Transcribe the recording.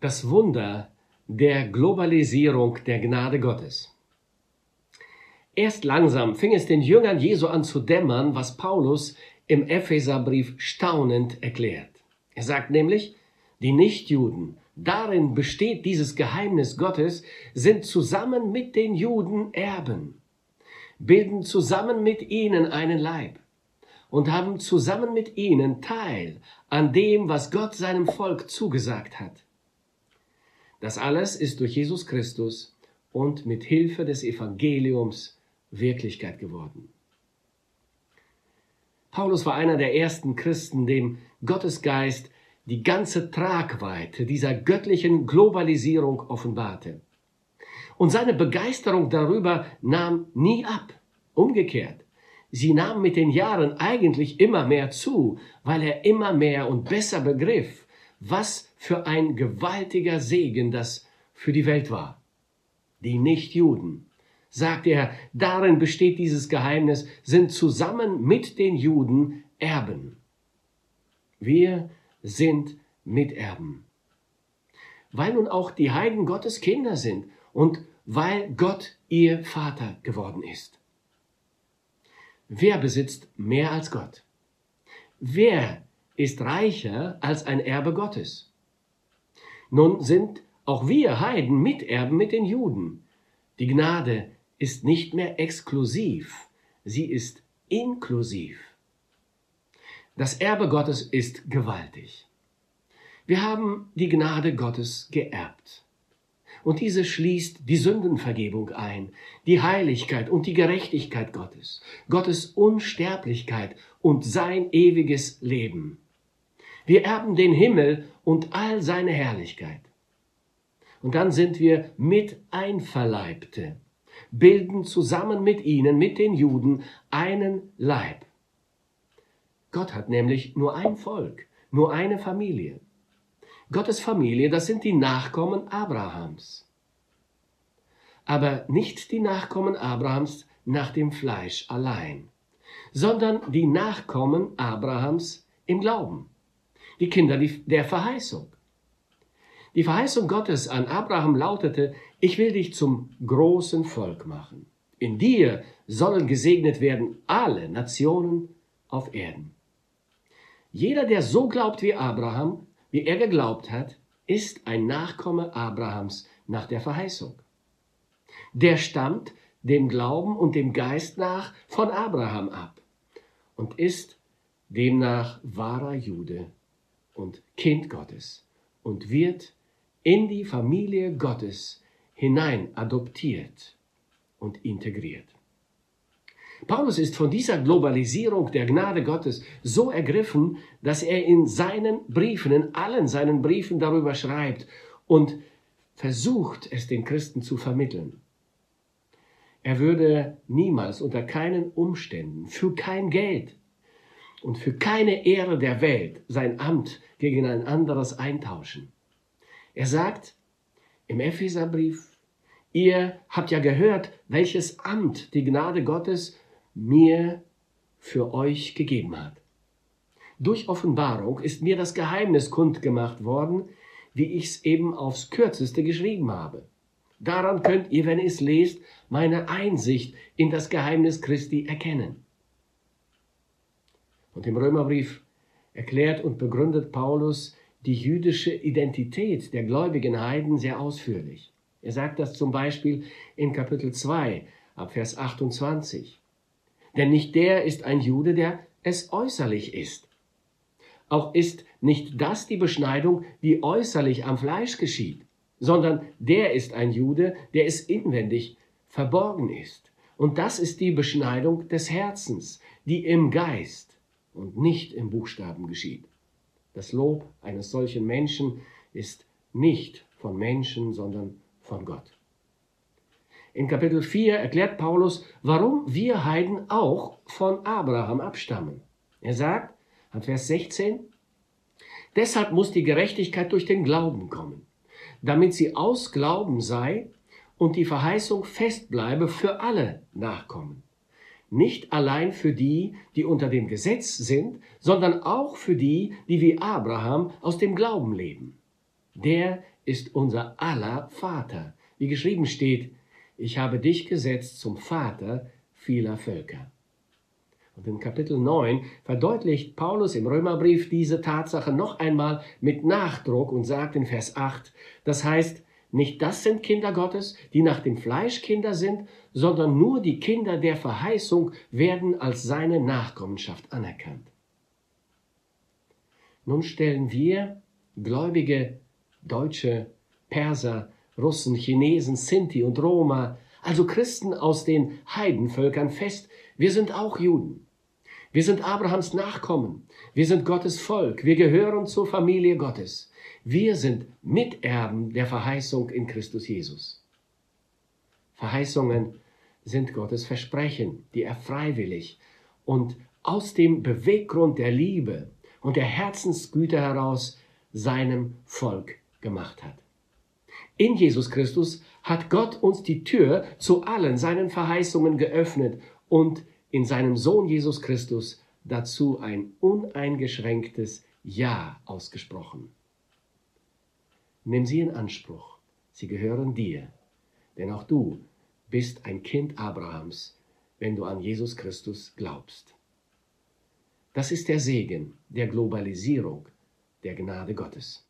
Das Wunder der Globalisierung der Gnade Gottes. Erst langsam fing es den Jüngern Jesu an zu dämmern, was Paulus im Epheserbrief staunend erklärt. Er sagt nämlich, die Nichtjuden, darin besteht dieses Geheimnis Gottes, sind zusammen mit den Juden Erben, bilden zusammen mit ihnen einen Leib und haben zusammen mit ihnen Teil an dem, was Gott seinem Volk zugesagt hat. Das alles ist durch Jesus Christus und mit Hilfe des Evangeliums Wirklichkeit geworden. Paulus war einer der ersten Christen, dem Gottes Geist die ganze Tragweite dieser göttlichen Globalisierung offenbarte. Und seine Begeisterung darüber nahm nie ab. Umgekehrt, sie nahm mit den Jahren eigentlich immer mehr zu, weil er immer mehr und besser begriff, was für ein gewaltiger Segen das für die Welt war. Die Nichtjuden, sagt er, darin besteht dieses Geheimnis, sind zusammen mit den Juden Erben. Wir sind Miterben. Weil nun auch die Heiden Gottes Kinder sind und weil Gott ihr Vater geworden ist. Wer besitzt mehr als Gott? Wer ist reicher als ein Erbe Gottes. Nun sind auch wir Heiden Miterben mit den Juden. Die Gnade ist nicht mehr exklusiv, sie ist inklusiv. Das Erbe Gottes ist gewaltig. Wir haben die Gnade Gottes geerbt. Und diese schließt die Sündenvergebung ein, die Heiligkeit und die Gerechtigkeit Gottes, Gottes Unsterblichkeit und sein ewiges Leben. Wir erben den Himmel und all seine Herrlichkeit. Und dann sind wir mit Einverleibte, bilden zusammen mit ihnen, mit den Juden, einen Leib. Gott hat nämlich nur ein Volk, nur eine Familie. Gottes Familie, das sind die Nachkommen Abrahams. Aber nicht die Nachkommen Abrahams nach dem Fleisch allein, sondern die Nachkommen Abrahams im Glauben die Kinder der Verheißung. Die Verheißung Gottes an Abraham lautete, ich will dich zum großen Volk machen. In dir sollen gesegnet werden alle Nationen auf Erden. Jeder, der so glaubt wie Abraham, wie er geglaubt hat, ist ein Nachkomme Abrahams nach der Verheißung. Der stammt dem Glauben und dem Geist nach von Abraham ab und ist demnach wahrer Jude und Kind Gottes und wird in die Familie Gottes hinein adoptiert und integriert. Paulus ist von dieser Globalisierung der Gnade Gottes so ergriffen, dass er in seinen Briefen, in allen seinen Briefen darüber schreibt und versucht, es den Christen zu vermitteln. Er würde niemals unter keinen Umständen, für kein Geld, und für keine Ehre der Welt sein Amt gegen ein anderes eintauschen. Er sagt im Epheserbrief, ihr habt ja gehört, welches Amt die Gnade Gottes mir für euch gegeben hat. Durch Offenbarung ist mir das Geheimnis kundgemacht worden, wie ich es eben aufs kürzeste geschrieben habe. Daran könnt ihr, wenn ihr es lest, meine Einsicht in das Geheimnis Christi erkennen. Und im Römerbrief erklärt und begründet Paulus die jüdische Identität der gläubigen Heiden sehr ausführlich. Er sagt das zum Beispiel in Kapitel 2 ab Vers 28. Denn nicht der ist ein Jude, der es äußerlich ist. Auch ist nicht das die Beschneidung, die äußerlich am Fleisch geschieht, sondern der ist ein Jude, der es inwendig verborgen ist. Und das ist die Beschneidung des Herzens, die im Geist und nicht im Buchstaben geschieht. Das Lob eines solchen Menschen ist nicht von Menschen, sondern von Gott. In Kapitel 4 erklärt Paulus, warum wir Heiden auch von Abraham abstammen. Er sagt, an Vers 16, deshalb muss die Gerechtigkeit durch den Glauben kommen, damit sie aus Glauben sei und die Verheißung fest bleibe für alle Nachkommen nicht allein für die, die unter dem Gesetz sind, sondern auch für die, die wie Abraham aus dem Glauben leben. Der ist unser aller Vater. Wie geschrieben steht, ich habe dich gesetzt zum Vater vieler Völker. Und in Kapitel 9 verdeutlicht Paulus im Römerbrief diese Tatsache noch einmal mit Nachdruck und sagt in Vers 8, das heißt, nicht das sind Kinder Gottes, die nach dem Fleisch Kinder sind, sondern nur die Kinder der Verheißung werden als seine Nachkommenschaft anerkannt. Nun stellen wir, gläubige Deutsche, Perser, Russen, Chinesen, Sinti und Roma, also Christen aus den Heidenvölkern fest, wir sind auch Juden. Wir sind Abrahams Nachkommen. Wir sind Gottes Volk. Wir gehören zur Familie Gottes. Wir sind Miterben der Verheißung in Christus Jesus. Verheißungen sind Gottes Versprechen, die er freiwillig und aus dem Beweggrund der Liebe und der Herzensgüte heraus seinem Volk gemacht hat. In Jesus Christus hat Gott uns die Tür zu allen seinen Verheißungen geöffnet und in seinem Sohn Jesus Christus dazu ein uneingeschränktes Ja ausgesprochen. Nimm sie in Anspruch, sie gehören dir, denn auch du bist ein Kind Abrahams, wenn du an Jesus Christus glaubst. Das ist der Segen der Globalisierung der Gnade Gottes.